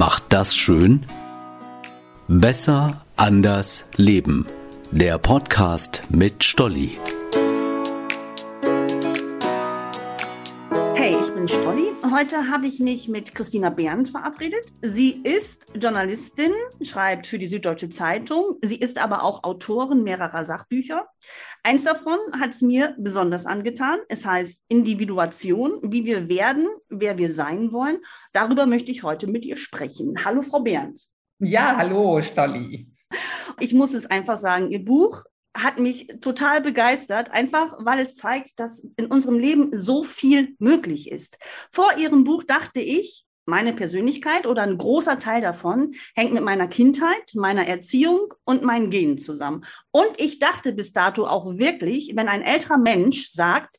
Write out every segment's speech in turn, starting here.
macht das schön? Besser, anders, leben. Der Podcast mit Stolli. Heute habe ich mich mit Christina Behrendt verabredet. Sie ist Journalistin, schreibt für die Süddeutsche Zeitung. Sie ist aber auch Autorin mehrerer Sachbücher. Eins davon hat es mir besonders angetan. Es heißt Individuation, wie wir werden, wer wir sein wollen. Darüber möchte ich heute mit ihr sprechen. Hallo, Frau Behrendt. Ja, hallo, Stolli. Ich muss es einfach sagen, Ihr Buch hat mich total begeistert, einfach weil es zeigt, dass in unserem Leben so viel möglich ist. Vor Ihrem Buch dachte ich, meine Persönlichkeit oder ein großer Teil davon hängt mit meiner Kindheit, meiner Erziehung und meinen Genen zusammen. Und ich dachte bis dato auch wirklich, wenn ein älterer Mensch sagt,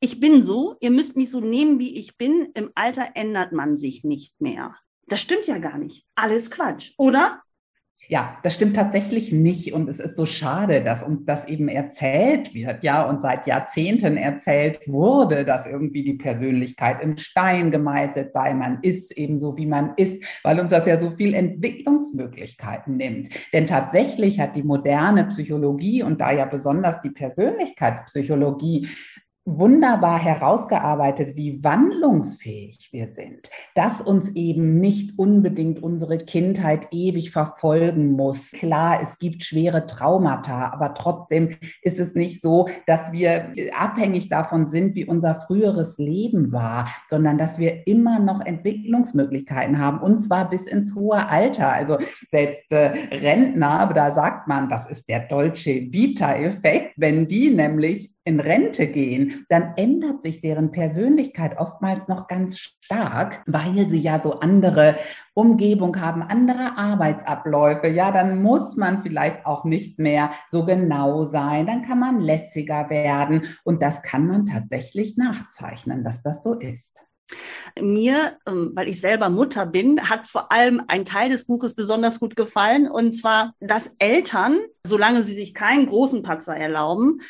ich bin so, ihr müsst mich so nehmen, wie ich bin, im Alter ändert man sich nicht mehr. Das stimmt ja gar nicht. Alles Quatsch, oder? Ja, das stimmt tatsächlich nicht. Und es ist so schade, dass uns das eben erzählt wird, ja, und seit Jahrzehnten erzählt wurde, dass irgendwie die Persönlichkeit in Stein gemeißelt sei. Man ist eben so, wie man ist, weil uns das ja so viel Entwicklungsmöglichkeiten nimmt. Denn tatsächlich hat die moderne Psychologie und da ja besonders die Persönlichkeitspsychologie wunderbar herausgearbeitet, wie wandlungsfähig wir sind, dass uns eben nicht unbedingt unsere Kindheit ewig verfolgen muss. Klar, es gibt schwere Traumata, aber trotzdem ist es nicht so, dass wir abhängig davon sind, wie unser früheres Leben war, sondern dass wir immer noch Entwicklungsmöglichkeiten haben und zwar bis ins hohe Alter. Also selbst äh, Rentner, da sagt man, das ist der Dolce Vita-Effekt, wenn die nämlich in Rente gehen, dann ändert sich deren Persönlichkeit oftmals noch ganz stark, weil sie ja so andere Umgebung haben, andere Arbeitsabläufe. Ja, dann muss man vielleicht auch nicht mehr so genau sein, dann kann man lässiger werden und das kann man tatsächlich nachzeichnen, dass das so ist. Mir, ähm, weil ich selber Mutter bin, hat vor allem ein Teil des Buches besonders gut gefallen, und zwar, dass Eltern, solange sie sich keinen großen Patzer erlauben,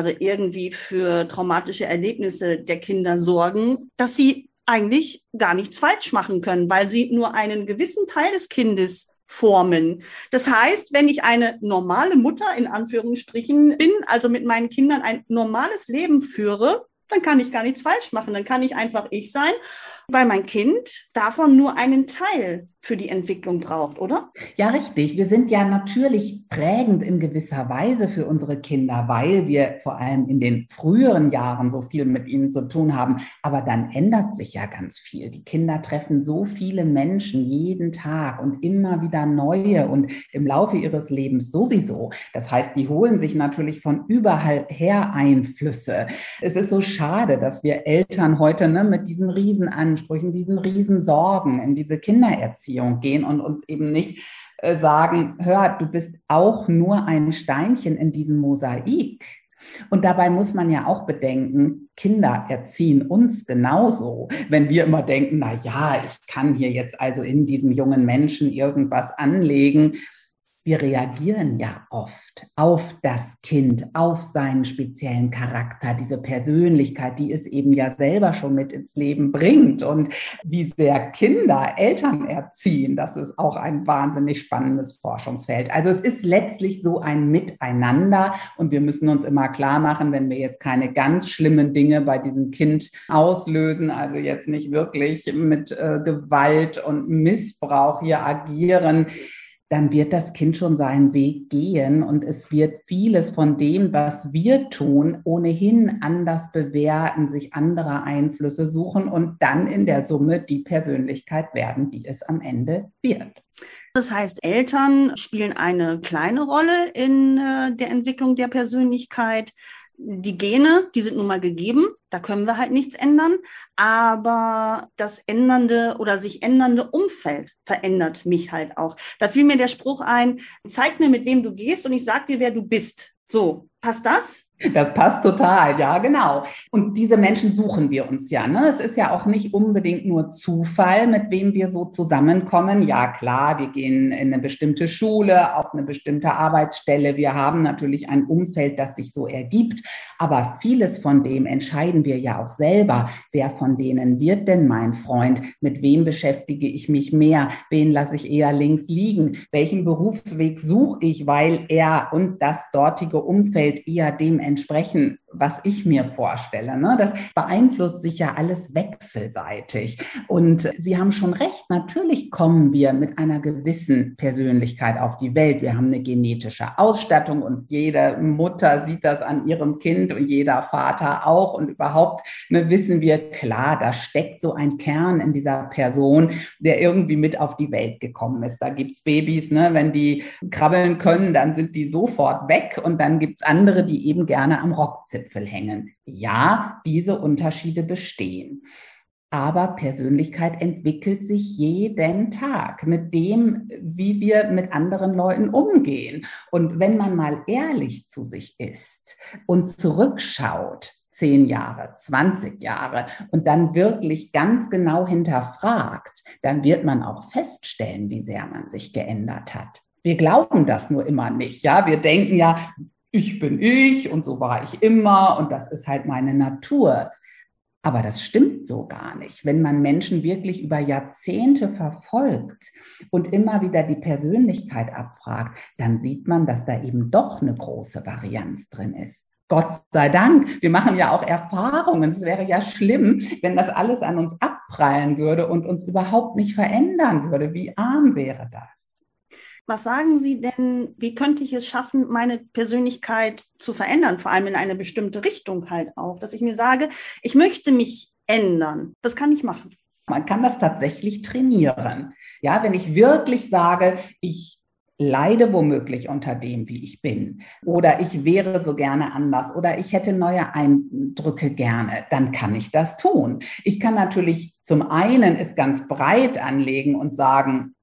also irgendwie für traumatische Erlebnisse der Kinder sorgen, dass sie eigentlich gar nichts falsch machen können, weil sie nur einen gewissen Teil des Kindes formen. Das heißt, wenn ich eine normale Mutter in Anführungsstrichen bin, also mit meinen Kindern ein normales Leben führe, dann kann ich gar nichts falsch machen. Dann kann ich einfach ich sein, weil mein Kind davon nur einen Teil für die Entwicklung braucht, oder? Ja, richtig. Wir sind ja natürlich prägend in gewisser Weise für unsere Kinder, weil wir vor allem in den früheren Jahren so viel mit ihnen zu tun haben. Aber dann ändert sich ja ganz viel. Die Kinder treffen so viele Menschen jeden Tag und immer wieder neue und im Laufe ihres Lebens sowieso. Das heißt, die holen sich natürlich von überall her Einflüsse. Es ist so schade, dass wir Eltern heute ne, mit diesen Riesenansprüchen, diesen Riesensorgen in diese Kindererziehung Beziehung gehen und uns eben nicht äh, sagen, hör, du bist auch nur ein Steinchen in diesem Mosaik. Und dabei muss man ja auch bedenken, Kinder erziehen uns genauso. Wenn wir immer denken, na ja, ich kann hier jetzt also in diesem jungen Menschen irgendwas anlegen, wir reagieren ja oft auf das Kind, auf seinen speziellen Charakter, diese Persönlichkeit, die es eben ja selber schon mit ins Leben bringt und wie sehr Kinder Eltern erziehen. Das ist auch ein wahnsinnig spannendes Forschungsfeld. Also es ist letztlich so ein Miteinander und wir müssen uns immer klar machen, wenn wir jetzt keine ganz schlimmen Dinge bei diesem Kind auslösen, also jetzt nicht wirklich mit äh, Gewalt und Missbrauch hier agieren, dann wird das Kind schon seinen Weg gehen und es wird vieles von dem, was wir tun, ohnehin anders bewerten, sich andere Einflüsse suchen und dann in der Summe die Persönlichkeit werden, die es am Ende wird. Das heißt, Eltern spielen eine kleine Rolle in äh, der Entwicklung der Persönlichkeit die Gene, die sind nun mal gegeben, da können wir halt nichts ändern, aber das ändernde oder sich ändernde Umfeld verändert mich halt auch. Da fiel mir der Spruch ein, zeig mir, mit wem du gehst und ich sag dir, wer du bist. So, passt das? Das passt total, ja, genau. Und diese Menschen suchen wir uns ja. Ne? Es ist ja auch nicht unbedingt nur Zufall, mit wem wir so zusammenkommen. Ja, klar, wir gehen in eine bestimmte Schule, auf eine bestimmte Arbeitsstelle. Wir haben natürlich ein Umfeld, das sich so ergibt. Aber vieles von dem entscheiden wir ja auch selber. Wer von denen wird denn mein Freund? Mit wem beschäftige ich mich mehr? Wen lasse ich eher links liegen? Welchen Berufsweg suche ich, weil er und das dortige Umfeld eher dem entsprechen, was ich mir vorstelle. Ne? Das beeinflusst sich ja alles wechselseitig. Und Sie haben schon recht, natürlich kommen wir mit einer gewissen Persönlichkeit auf die Welt. Wir haben eine genetische Ausstattung und jede Mutter sieht das an ihrem Kind und jeder Vater auch. Und überhaupt ne, wissen wir, klar, da steckt so ein Kern in dieser Person, der irgendwie mit auf die Welt gekommen ist. Da gibt es Babys, ne, wenn die krabbeln können, dann sind die sofort weg. Und dann gibt es andere, die eben gerne am Rock sitzen. Zipfel hängen. Ja, diese Unterschiede bestehen. Aber Persönlichkeit entwickelt sich jeden Tag mit dem, wie wir mit anderen Leuten umgehen. Und wenn man mal ehrlich zu sich ist und zurückschaut, zehn Jahre, 20 Jahre und dann wirklich ganz genau hinterfragt, dann wird man auch feststellen, wie sehr man sich geändert hat. Wir glauben das nur immer nicht. Ja, wir denken ja, ich bin ich und so war ich immer und das ist halt meine Natur. Aber das stimmt so gar nicht. Wenn man Menschen wirklich über Jahrzehnte verfolgt und immer wieder die Persönlichkeit abfragt, dann sieht man, dass da eben doch eine große Varianz drin ist. Gott sei Dank. Wir machen ja auch Erfahrungen. Es wäre ja schlimm, wenn das alles an uns abprallen würde und uns überhaupt nicht verändern würde. Wie arm wäre das? Was sagen Sie denn, wie könnte ich es schaffen, meine Persönlichkeit zu verändern, vor allem in eine bestimmte Richtung halt auch, dass ich mir sage, ich möchte mich ändern. Das kann ich machen. Man kann das tatsächlich trainieren. Ja, wenn ich wirklich sage, ich leide womöglich unter dem, wie ich bin, oder ich wäre so gerne anders, oder ich hätte neue Eindrücke gerne, dann kann ich das tun. Ich kann natürlich zum einen es ganz breit anlegen und sagen,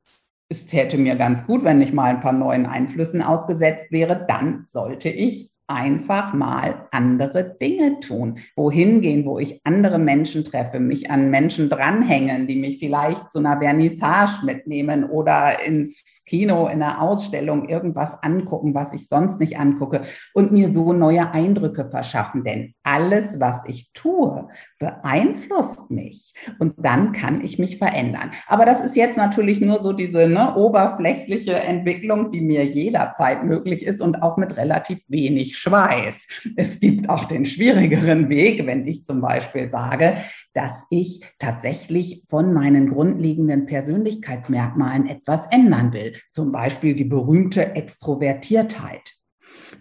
es täte mir ganz gut, wenn ich mal ein paar neuen Einflüssen ausgesetzt wäre, dann sollte ich einfach mal andere Dinge tun. Wohin gehen, wo ich andere Menschen treffe, mich an Menschen dranhängen, die mich vielleicht zu einer Vernissage mitnehmen oder ins Kino, in einer Ausstellung irgendwas angucken, was ich sonst nicht angucke und mir so neue Eindrücke verschaffen. Denn alles, was ich tue, beeinflusst mich und dann kann ich mich verändern. Aber das ist jetzt natürlich nur so diese ne, oberflächliche Entwicklung, die mir jederzeit möglich ist und auch mit relativ wenig Schweiß. Es gibt auch den schwierigeren Weg, wenn ich zum Beispiel sage, dass ich tatsächlich von meinen grundlegenden Persönlichkeitsmerkmalen etwas ändern will. Zum Beispiel die berühmte Extrovertiertheit.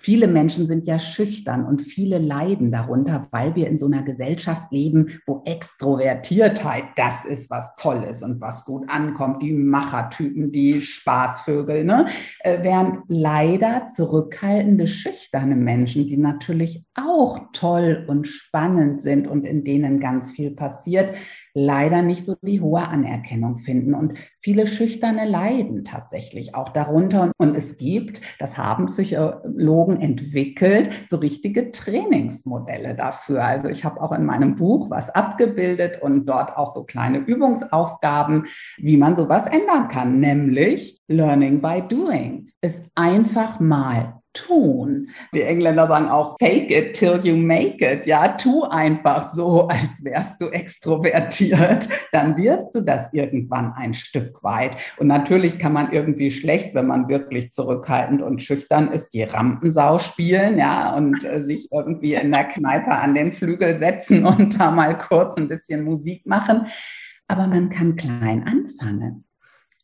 Viele Menschen sind ja schüchtern und viele leiden darunter, weil wir in so einer Gesellschaft leben, wo Extrovertiertheit das ist, was toll ist und was gut ankommt, die Machertypen, die Spaßvögel, ne? Äh, während leider zurückhaltende, schüchterne Menschen, die natürlich auch toll und spannend sind und in denen ganz viel passiert, leider nicht so die hohe Anerkennung finden. Und viele Schüchterne leiden tatsächlich auch darunter. Und es gibt, das haben Psychologen entwickelt, so richtige Trainingsmodelle dafür. Also ich habe auch in meinem Buch was abgebildet und dort auch so kleine Übungsaufgaben, wie man sowas ändern kann, nämlich Learning by Doing. Es einfach mal tun. Die Engländer sagen auch, fake it till you make it. Ja, tu einfach so, als wärst du extrovertiert. Dann wirst du das irgendwann ein Stück weit. Und natürlich kann man irgendwie schlecht, wenn man wirklich zurückhaltend und schüchtern ist, die Rampensau spielen, ja, und äh, sich irgendwie in der Kneipe an den Flügel setzen und da mal kurz ein bisschen Musik machen. Aber man kann klein anfangen.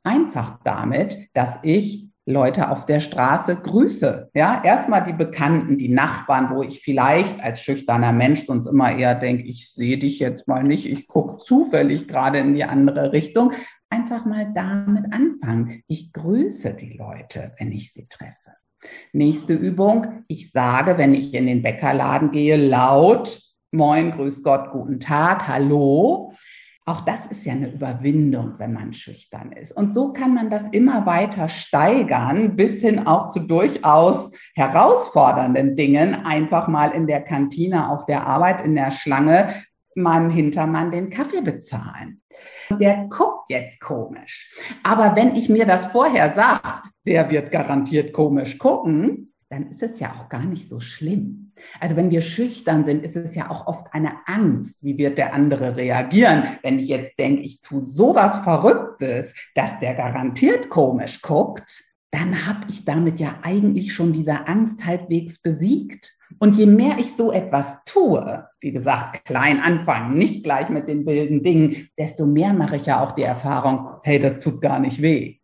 Einfach damit, dass ich Leute auf der Straße grüße. Ja, erstmal die Bekannten, die Nachbarn, wo ich vielleicht als schüchterner Mensch sonst immer eher denke, ich sehe dich jetzt mal nicht, ich gucke zufällig gerade in die andere Richtung. Einfach mal damit anfangen. Ich grüße die Leute, wenn ich sie treffe. Nächste Übung. Ich sage, wenn ich in den Bäckerladen gehe, laut, Moin, Grüß Gott, guten Tag, Hallo. Auch das ist ja eine Überwindung, wenn man schüchtern ist. Und so kann man das immer weiter steigern, bis hin auch zu durchaus herausfordernden Dingen, einfach mal in der Kantine, auf der Arbeit, in der Schlange meinem Hintermann den Kaffee bezahlen. Der guckt jetzt komisch. Aber wenn ich mir das vorher sage, der wird garantiert komisch gucken, dann ist es ja auch gar nicht so schlimm. Also wenn wir schüchtern sind, ist es ja auch oft eine Angst, wie wird der andere reagieren. Wenn ich jetzt denke, ich tue sowas Verrücktes, dass der garantiert komisch guckt, dann habe ich damit ja eigentlich schon diese Angst halbwegs besiegt. Und je mehr ich so etwas tue, wie gesagt, klein anfangen, nicht gleich mit den wilden Dingen, desto mehr mache ich ja auch die Erfahrung, hey, das tut gar nicht weh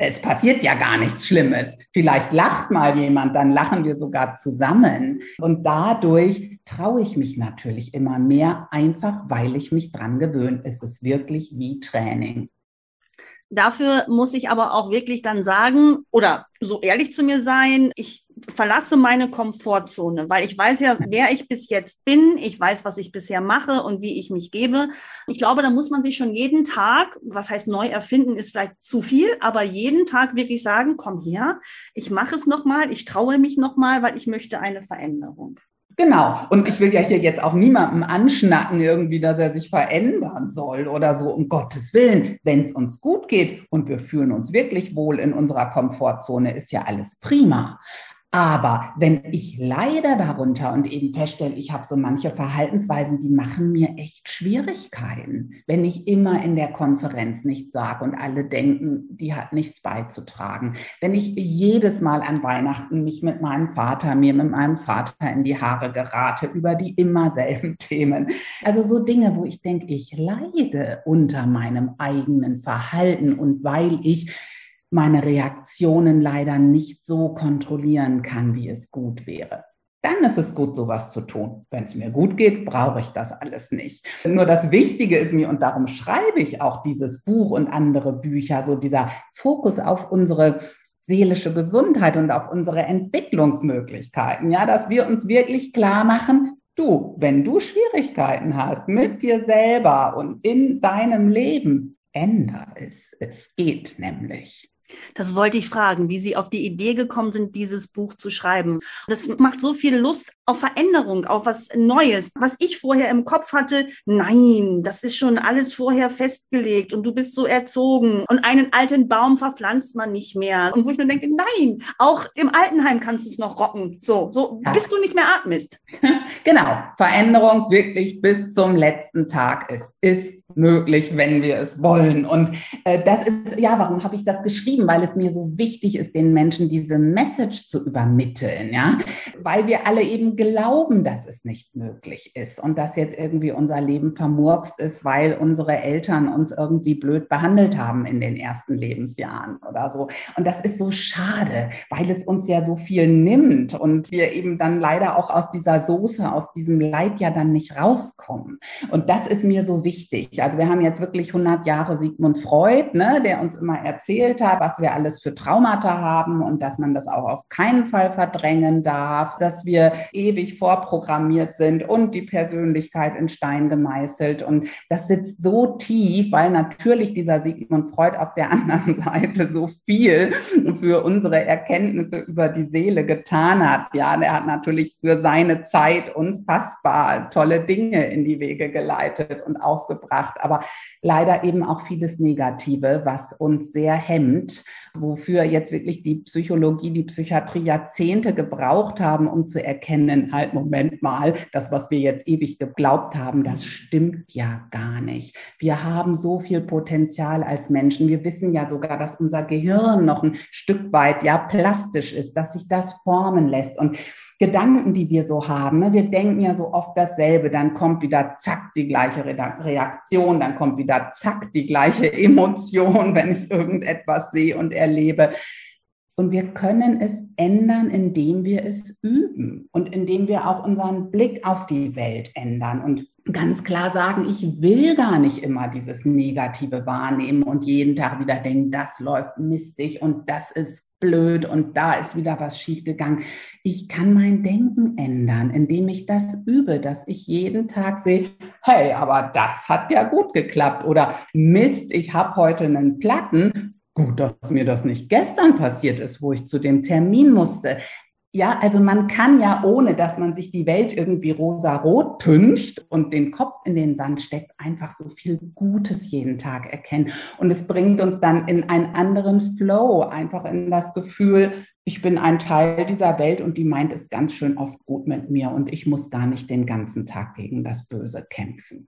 es passiert ja gar nichts Schlimmes. Vielleicht lacht mal jemand, dann lachen wir sogar zusammen. Und dadurch traue ich mich natürlich immer mehr, einfach weil ich mich dran gewöhnt. Es ist wirklich wie Training. Dafür muss ich aber auch wirklich dann sagen oder so ehrlich zu mir sein, ich verlasse meine Komfortzone, weil ich weiß ja, wer ich bis jetzt bin, ich weiß, was ich bisher mache und wie ich mich gebe. Ich glaube, da muss man sich schon jeden Tag, was heißt neu erfinden, ist vielleicht zu viel, aber jeden Tag wirklich sagen, komm her, ich mache es nochmal, ich traue mich nochmal, weil ich möchte eine Veränderung. Genau. Und ich will ja hier jetzt auch niemandem anschnacken, irgendwie, dass er sich verändern soll oder so, um Gottes Willen. Wenn es uns gut geht und wir fühlen uns wirklich wohl in unserer Komfortzone, ist ja alles prima. Aber wenn ich leider darunter und eben feststelle, ich habe so manche Verhaltensweisen, die machen mir echt Schwierigkeiten, wenn ich immer in der Konferenz nichts sage und alle denken, die hat nichts beizutragen. Wenn ich jedes Mal an Weihnachten mich mit meinem Vater, mir mit meinem Vater in die Haare gerate über die immer selben Themen. Also so Dinge, wo ich denke, ich leide unter meinem eigenen Verhalten und weil ich meine Reaktionen leider nicht so kontrollieren kann, wie es gut wäre. Dann ist es gut, sowas zu tun. Wenn es mir gut geht, brauche ich das alles nicht. Nur das Wichtige ist mir, und darum schreibe ich auch dieses Buch und andere Bücher, so dieser Fokus auf unsere seelische Gesundheit und auf unsere Entwicklungsmöglichkeiten. Ja, dass wir uns wirklich klar machen, du, wenn du Schwierigkeiten hast mit dir selber und in deinem Leben, änder es. Es geht nämlich. Das wollte ich fragen, wie Sie auf die Idee gekommen sind, dieses Buch zu schreiben. Das macht so viel Lust auf Veränderung, auf was Neues. Was ich vorher im Kopf hatte, nein, das ist schon alles vorher festgelegt und du bist so erzogen und einen alten Baum verpflanzt man nicht mehr. Und wo ich nur denke, nein, auch im Altenheim kannst du es noch rocken. So, so ja. bis du nicht mehr atmest. Genau, Veränderung wirklich bis zum letzten Tag. Es ist möglich, wenn wir es wollen. Und äh, das ist, ja, warum habe ich das geschrieben? Weil es mir so wichtig ist, den Menschen diese Message zu übermitteln, ja, weil wir alle eben glauben, dass es nicht möglich ist und dass jetzt irgendwie unser Leben vermurkst ist, weil unsere Eltern uns irgendwie blöd behandelt haben in den ersten Lebensjahren oder so. Und das ist so schade, weil es uns ja so viel nimmt und wir eben dann leider auch aus dieser Soße, aus diesem Leid ja dann nicht rauskommen. Und das ist mir so wichtig. Also wir haben jetzt wirklich 100 Jahre Sigmund Freud, ne, der uns immer erzählt hat, was wir alles für Traumata haben und dass man das auch auf keinen Fall verdrängen darf, dass wir ewig vorprogrammiert sind und die Persönlichkeit in Stein gemeißelt. Und das sitzt so tief, weil natürlich dieser Sigmund Freud auf der anderen Seite so viel für unsere Erkenntnisse über die Seele getan hat. Ja, der hat natürlich für seine Zeit unfassbar tolle Dinge in die Wege geleitet und aufgebracht gemacht, aber leider eben auch vieles Negative, was uns sehr hemmt, wofür jetzt wirklich die Psychologie, die Psychiatrie Jahrzehnte gebraucht haben, um zu erkennen, halt, Moment mal, das, was wir jetzt ewig geglaubt haben, das stimmt ja gar nicht. Wir haben so viel Potenzial als Menschen. Wir wissen ja sogar, dass unser Gehirn noch ein Stück weit ja plastisch ist, dass sich das formen lässt. Und Gedanken, die wir so haben. Ne? Wir denken ja so oft dasselbe, dann kommt wieder zack die gleiche Reaktion, dann kommt wieder zack die gleiche Emotion, wenn ich irgendetwas sehe und erlebe. Und wir können es ändern, indem wir es üben und indem wir auch unseren Blick auf die Welt ändern und ganz klar sagen, ich will gar nicht immer dieses Negative wahrnehmen und jeden Tag wieder denken, das läuft mistig und das ist blöd und da ist wieder was schiefgegangen. Ich kann mein Denken ändern, indem ich das übe, dass ich jeden Tag sehe, hey, aber das hat ja gut geklappt. Oder Mist, ich habe heute einen Platten. Gut, dass mir das nicht gestern passiert ist, wo ich zu dem Termin musste. Ja, also man kann ja, ohne dass man sich die Welt irgendwie rosa-rot tüncht und den Kopf in den Sand steckt, einfach so viel Gutes jeden Tag erkennen. Und es bringt uns dann in einen anderen Flow, einfach in das Gefühl, ich bin ein Teil dieser Welt und die meint es ganz schön oft gut mit mir und ich muss gar nicht den ganzen Tag gegen das Böse kämpfen.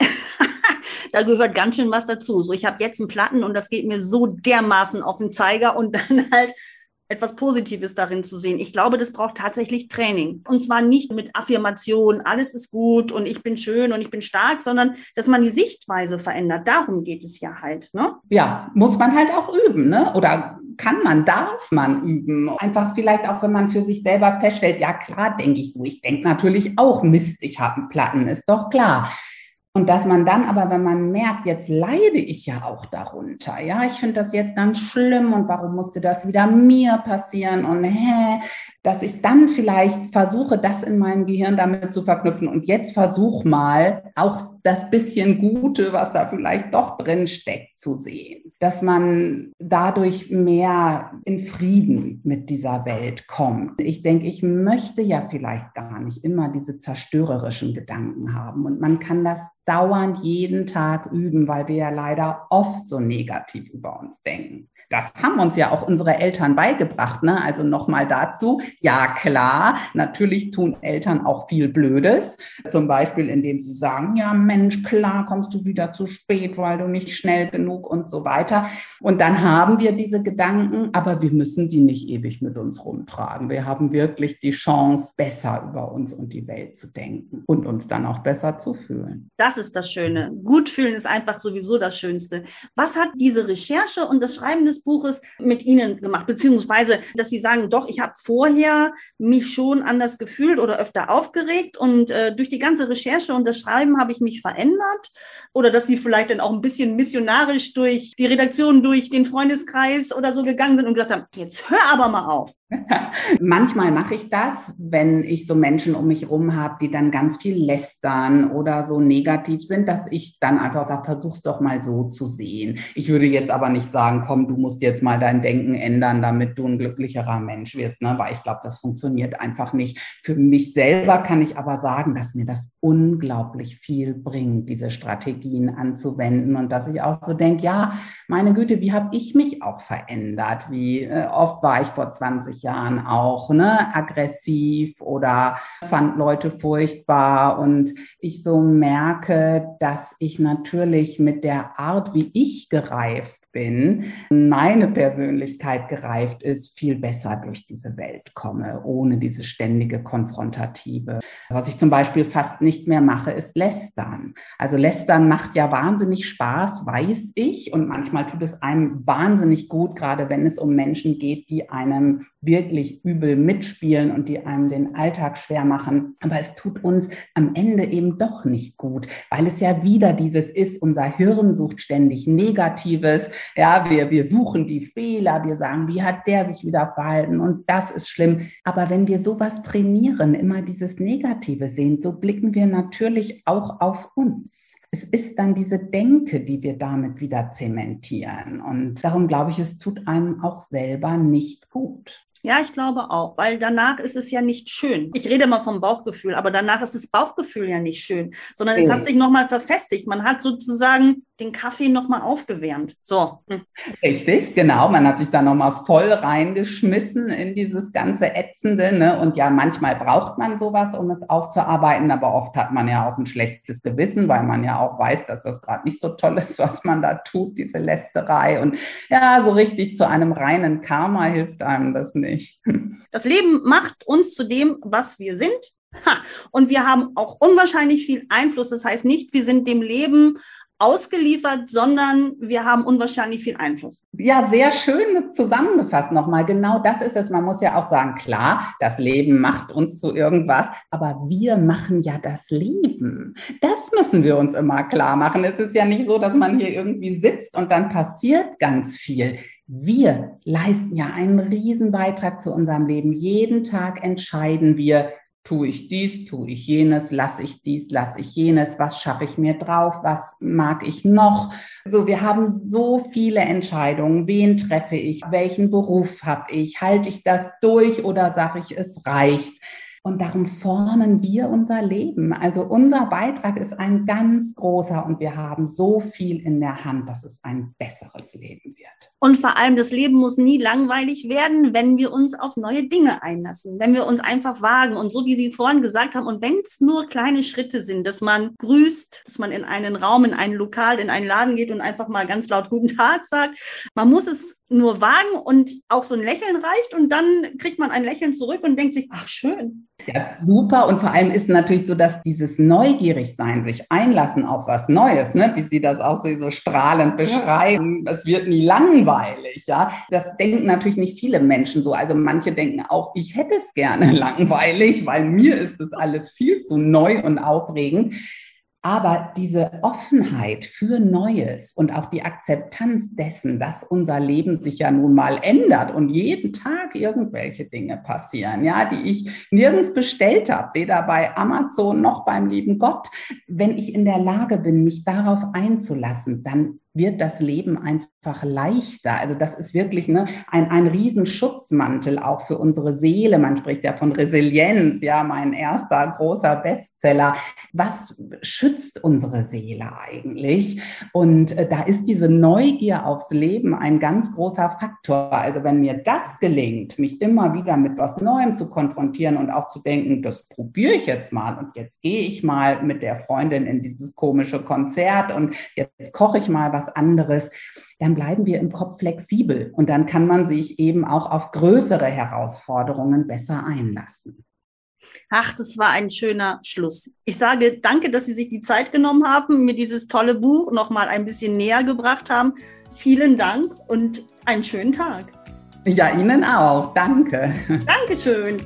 da gehört ganz schön was dazu. So, ich habe jetzt einen Platten und das geht mir so dermaßen auf den Zeiger und dann halt etwas Positives darin zu sehen. Ich glaube, das braucht tatsächlich Training. Und zwar nicht mit Affirmation, alles ist gut und ich bin schön und ich bin stark, sondern dass man die Sichtweise verändert. Darum geht es ja halt. Ne? Ja, muss man halt auch üben, ne? Oder kann man, darf man üben. Einfach vielleicht auch, wenn man für sich selber feststellt, ja klar, denke ich so. Ich denke natürlich auch, Mist, ich habe einen Platten, ist doch klar. Und dass man dann aber, wenn man merkt, jetzt leide ich ja auch darunter, ja, ich finde das jetzt ganz schlimm und warum musste das wieder mir passieren und hä, dass ich dann vielleicht versuche, das in meinem Gehirn damit zu verknüpfen. Und jetzt versuch mal auch das bisschen Gute, was da vielleicht doch drin steckt, zu sehen. Dass man dadurch mehr in Frieden mit dieser Welt kommt. Ich denke, ich möchte ja vielleicht gar nicht immer diese zerstörerischen Gedanken haben. Und man kann das dauernd jeden Tag üben, weil wir ja leider oft so negativ über uns denken. Das haben uns ja auch unsere Eltern beigebracht. Ne? Also nochmal dazu, ja klar, natürlich tun Eltern auch viel Blödes. Zum Beispiel, indem sie sagen, ja Mensch, klar kommst du wieder zu spät, weil du nicht schnell genug und so weiter. Und dann haben wir diese Gedanken, aber wir müssen die nicht ewig mit uns rumtragen. Wir haben wirklich die Chance, besser über uns und die Welt zu denken und uns dann auch besser zu fühlen. Das ist das Schöne. Gut fühlen ist einfach sowieso das Schönste. Was hat diese Recherche und das Schreiben des Buches mit Ihnen gemacht? Beziehungsweise, dass Sie sagen, doch, ich habe vorher mich schon anders gefühlt oder öfter aufgeregt und äh, durch die ganze Recherche und das Schreiben habe ich mich verändert oder dass Sie vielleicht dann auch ein bisschen missionarisch durch die Redaktion, durch den Freundeskreis oder so gegangen sind und gesagt haben, jetzt hör aber mal auf. Manchmal mache ich das, wenn ich so Menschen um mich herum habe, die dann ganz viel lästern oder so negativ sind, dass ich dann einfach sage, versuch's doch mal so zu sehen. Ich würde jetzt aber nicht sagen, komm, du musst jetzt mal dein Denken ändern, damit du ein glücklicherer Mensch wirst, ne? weil ich glaube, das funktioniert einfach nicht. Für mich selber kann ich aber sagen, dass mir das unglaublich viel bringt, diese Strategien anzuwenden und dass ich auch so denke, ja, meine Güte, wie habe ich mich auch verändert? Wie äh, oft war ich vor 20 Jahren auch ne, aggressiv oder fand Leute furchtbar. Und ich so merke, dass ich natürlich mit der Art, wie ich gereift bin, meine Persönlichkeit gereift ist, viel besser durch diese Welt komme, ohne diese ständige Konfrontative. Was ich zum Beispiel fast nicht mehr mache, ist Lästern. Also Lästern macht ja wahnsinnig Spaß, weiß ich. Und manchmal tut es einem wahnsinnig gut, gerade wenn es um Menschen geht, die einem wirklich übel mitspielen und die einem den Alltag schwer machen. Aber es tut uns am Ende eben doch nicht gut, weil es ja wieder dieses ist, unser Hirn sucht ständig Negatives. Ja, wir, wir suchen die Fehler, wir sagen, wie hat der sich wieder verhalten und das ist schlimm. Aber wenn wir sowas trainieren, immer dieses Negative sehen, so blicken wir natürlich auch auf uns. Es ist dann diese Denke, die wir damit wieder zementieren. Und darum glaube ich, es tut einem auch selber nicht gut. Ja, ich glaube auch, weil danach ist es ja nicht schön. Ich rede mal vom Bauchgefühl, aber danach ist das Bauchgefühl ja nicht schön, sondern es hat sich nochmal verfestigt. Man hat sozusagen den Kaffee nochmal aufgewärmt. So. Hm. Richtig, genau. Man hat sich da nochmal voll reingeschmissen in dieses ganze Ätzende. Ne? Und ja, manchmal braucht man sowas, um es aufzuarbeiten, aber oft hat man ja auch ein schlechtes Gewissen, weil man ja auch weiß, dass das gerade nicht so toll ist, was man da tut, diese Lästerei. Und ja, so richtig zu einem reinen Karma hilft einem das nicht. Das Leben macht uns zu dem, was wir sind. Ha. Und wir haben auch unwahrscheinlich viel Einfluss. Das heißt nicht, wir sind dem Leben ausgeliefert, sondern wir haben unwahrscheinlich viel Einfluss. Ja, sehr schön zusammengefasst nochmal. Genau das ist es. Man muss ja auch sagen, klar, das Leben macht uns zu irgendwas, aber wir machen ja das Leben. Das müssen wir uns immer klar machen. Es ist ja nicht so, dass man hier irgendwie sitzt und dann passiert ganz viel. Wir leisten ja einen riesen Beitrag zu unserem Leben. Jeden Tag entscheiden wir, tue ich dies, tue ich jenes, lasse ich dies, lasse ich jenes, was schaffe ich mir drauf, was mag ich noch. So, wir haben so viele Entscheidungen. Wen treffe ich? Welchen Beruf habe ich? Halte ich das durch oder sage ich, es reicht? Und darum formen wir unser Leben. Also unser Beitrag ist ein ganz großer und wir haben so viel in der Hand, dass es ein besseres Leben wird. Und vor allem, das Leben muss nie langweilig werden, wenn wir uns auf neue Dinge einlassen, wenn wir uns einfach wagen. Und so wie Sie vorhin gesagt haben, und wenn es nur kleine Schritte sind, dass man grüßt, dass man in einen Raum, in ein Lokal, in einen Laden geht und einfach mal ganz laut Guten Tag sagt, man muss es nur wagen und auch so ein Lächeln reicht und dann kriegt man ein Lächeln zurück und denkt sich, ach schön. Ja, super. Und vor allem ist natürlich so, dass dieses Neugierigsein, sich einlassen auf was Neues, ne, wie Sie das auch so, so strahlend beschreiben, es wird nie langweilig, ja. Das denken natürlich nicht viele Menschen so. Also manche denken auch, ich hätte es gerne langweilig, weil mir ist es alles viel zu neu und aufregend. Aber diese Offenheit für Neues und auch die Akzeptanz dessen, dass unser Leben sich ja nun mal ändert und jeden Tag irgendwelche Dinge passieren, ja, die ich nirgends bestellt habe, weder bei Amazon noch beim lieben Gott. Wenn ich in der Lage bin, mich darauf einzulassen, dann wird das Leben einfach leichter. Also das ist wirklich ne, ein, ein Riesenschutzmantel auch für unsere Seele. Man spricht ja von Resilienz, ja, mein erster großer Bestseller. Was schützt unsere Seele eigentlich? Und äh, da ist diese Neugier aufs Leben ein ganz großer Faktor. Also wenn mir das gelingt, mich immer wieder mit was Neuem zu konfrontieren und auch zu denken, das probiere ich jetzt mal und jetzt gehe ich mal mit der Freundin in dieses komische Konzert und jetzt koche ich mal was anderes, dann bleiben wir im Kopf flexibel und dann kann man sich eben auch auf größere Herausforderungen besser einlassen. Ach, das war ein schöner Schluss. Ich sage danke, dass Sie sich die Zeit genommen haben, mir dieses tolle Buch noch mal ein bisschen näher gebracht haben. Vielen Dank und einen schönen Tag. Ja, Ihnen auch. Danke. Dankeschön.